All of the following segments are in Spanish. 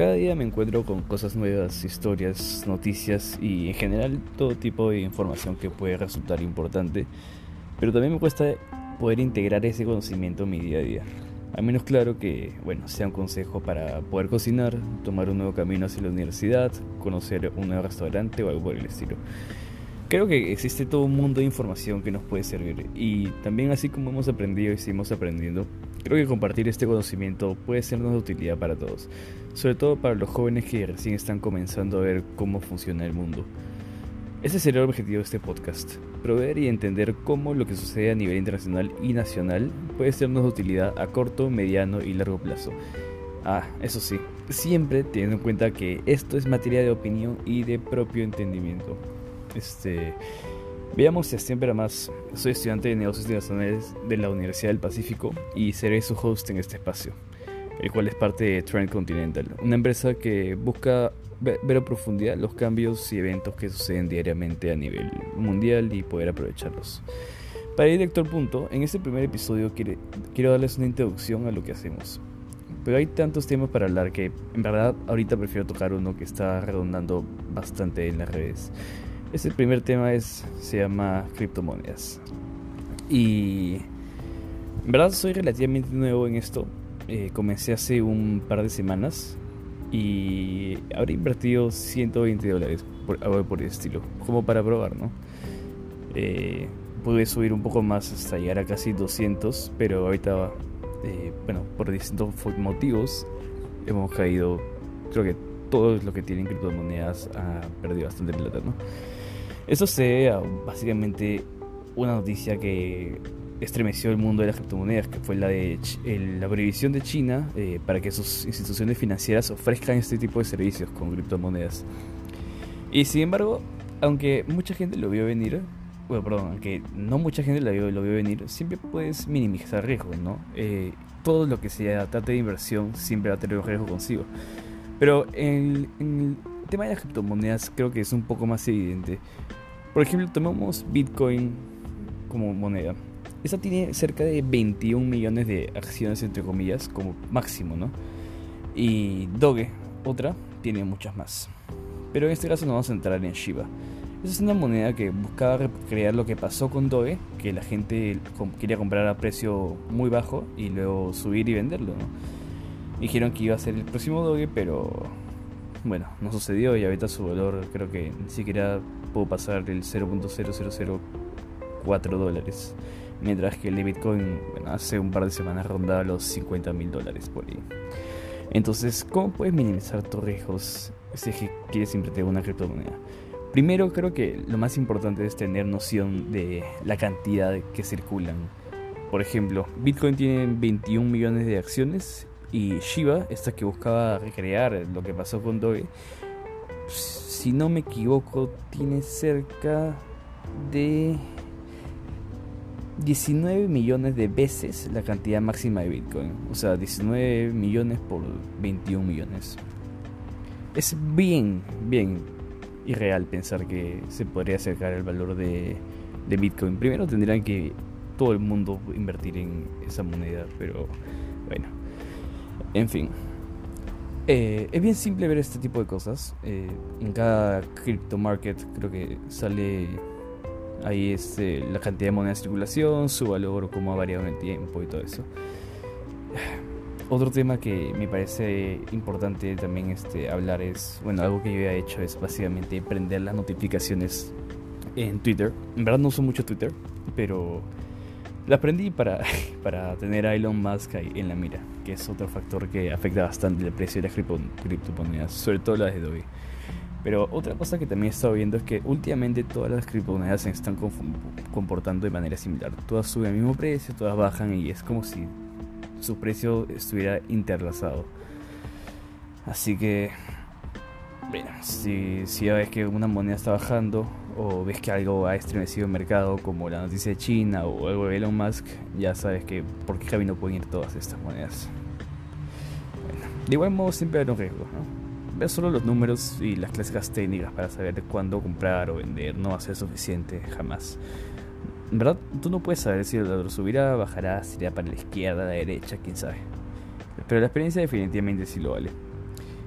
Cada día me encuentro con cosas nuevas, historias, noticias y en general todo tipo de información que puede resultar importante, pero también me cuesta poder integrar ese conocimiento en mi día a día. A menos claro que, bueno, sea un consejo para poder cocinar, tomar un nuevo camino hacia la universidad, conocer un nuevo restaurante o algo por el estilo. Creo que existe todo un mundo de información que nos puede servir y también así como hemos aprendido y seguimos aprendiendo, creo que compartir este conocimiento puede sernos de utilidad para todos, sobre todo para los jóvenes que recién están comenzando a ver cómo funciona el mundo. Ese sería el objetivo de este podcast, proveer y entender cómo lo que sucede a nivel internacional y nacional puede sernos de utilidad a corto, mediano y largo plazo. Ah, eso sí, siempre teniendo en cuenta que esto es materia de opinión y de propio entendimiento. Este, veamos si siempre más. Soy estudiante de negocios internacionales de la Universidad del Pacífico y seré su host en este espacio, el cual es parte de Trend Continental, una empresa que busca ver a profundidad los cambios y eventos que suceden diariamente a nivel mundial y poder aprovecharlos. Para ir directo al punto, en este primer episodio quiero darles una introducción a lo que hacemos. Pero hay tantos temas para hablar que en verdad ahorita prefiero tocar uno que está redondando bastante en las redes. Este primer tema es, se llama criptomonedas. Y en verdad soy relativamente nuevo en esto. Eh, comencé hace un par de semanas y habré invertido 120 dólares por algo por el estilo, como para probar, ¿no? Eh, pude subir un poco más hasta llegar a casi 200, pero ahorita, eh, bueno, por distintos motivos hemos caído, creo que todos los que tienen criptomonedas ha perdido bastante plata, ¿no? Eso se básicamente una noticia que estremeció el mundo de las criptomonedas, que fue la de la prohibición de China eh, para que sus instituciones financieras ofrezcan este tipo de servicios con criptomonedas. Y sin embargo, aunque mucha gente lo vio venir, bueno, perdón, aunque no mucha gente lo vio, lo vio venir, siempre puedes minimizar riesgos, ¿no? Eh, todo lo que sea trate de inversión siempre va a tener un riesgo consigo. Pero en, en tema de las criptomonedas creo que es un poco más evidente. Por ejemplo, tomamos Bitcoin como moneda. Esta tiene cerca de 21 millones de acciones, entre comillas, como máximo, ¿no? Y Doge, otra, tiene muchas más. Pero en este caso nos vamos a centrar en Shiba. Esa es una moneda que buscaba recrear lo que pasó con Doge, que la gente quería comprar a precio muy bajo y luego subir y venderlo, ¿no? Dijeron que iba a ser el próximo Doge, pero bueno, no sucedió y ahorita su valor creo que ni siquiera pudo pasar el 0.0004 dólares. Mientras que el de Bitcoin hace un par de semanas rondaba los 50 mil dólares por ahí. Entonces, ¿cómo puedes minimizar tus riesgos si quieres invertir en una criptomoneda? Primero, creo que lo más importante es tener noción de la cantidad que circulan. Por ejemplo, Bitcoin tiene 21 millones de acciones y Shiba, esta que buscaba recrear lo que pasó con Doge, si no me equivoco, tiene cerca de 19 millones de veces la cantidad máxima de Bitcoin. O sea, 19 millones por 21 millones. Es bien, bien irreal pensar que se podría acercar el valor de Bitcoin. Primero tendrían que todo el mundo invertir en esa moneda, pero bueno. En fin. Eh, es bien simple ver este tipo de cosas. Eh, en cada crypto market creo que sale ahí este, la cantidad de moneda en circulación, su valor, cómo ha variado en el tiempo y todo eso. Otro tema que me parece importante también este, hablar es, bueno, algo que yo he hecho es básicamente prender las notificaciones en Twitter. En verdad no uso mucho Twitter, pero la aprendí para, para tener a Elon Musk ahí en la mira, que es otro factor que afecta bastante el precio de las criptomonedas, sobre todo las de Doge. Pero otra cosa que también he estado viendo es que últimamente todas las criptomonedas se están comportando de manera similar. Todas suben al mismo precio, todas bajan y es como si su precio estuviera interlazado. Así que, bueno, si, si ves que una moneda está bajando o ves que algo ha estremecido el mercado, como la noticia de China o algo de Elon Musk, ya sabes que por qué camino pueden ir todas estas monedas. Bueno, de igual modo siempre hay un riesgo, ¿no? ver solo los números y las clásicas técnicas para saber cuándo comprar o vender no va a ser suficiente jamás. En verdad, tú no puedes saber si el valor subirá, bajará, si irá para la izquierda, la derecha, quién sabe. Pero la experiencia definitivamente sí lo vale.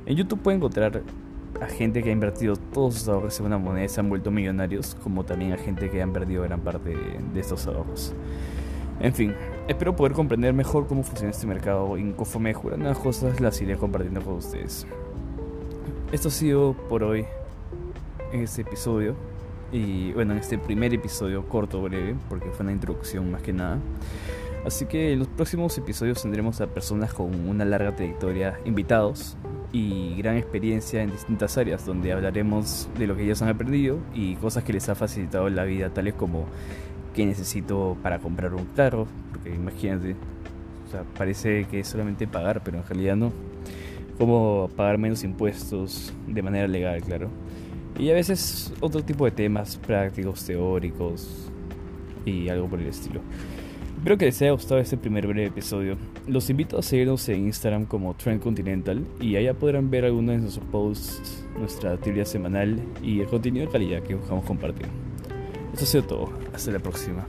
En YouTube pueden encontrar a gente que ha invertido todos sus ahorros en una moneda y se han vuelto millonarios, como también a gente que han perdido gran parte de estos ahorros. En fin, espero poder comprender mejor cómo funciona este mercado y conforme mejoran las cosas las iré compartiendo con ustedes. Esto ha sido por hoy en este episodio. Y bueno, en este primer episodio corto, breve, porque fue una introducción más que nada. Así que en los próximos episodios tendremos a personas con una larga trayectoria, invitados y gran experiencia en distintas áreas, donde hablaremos de lo que ellos han aprendido y cosas que les ha facilitado la vida, tales como qué necesito para comprar un carro, porque imagínate, o sea, parece que es solamente pagar, pero en realidad no. Cómo pagar menos impuestos de manera legal, claro. Y a veces otro tipo de temas prácticos, teóricos y algo por el estilo. Espero que les haya gustado este primer breve episodio. Los invito a seguirnos en Instagram como Trend Continental y allá podrán ver algunos de nuestros posts, nuestra teoría semanal y el contenido de calidad que buscamos compartir. Eso ha sido todo. Hasta la próxima.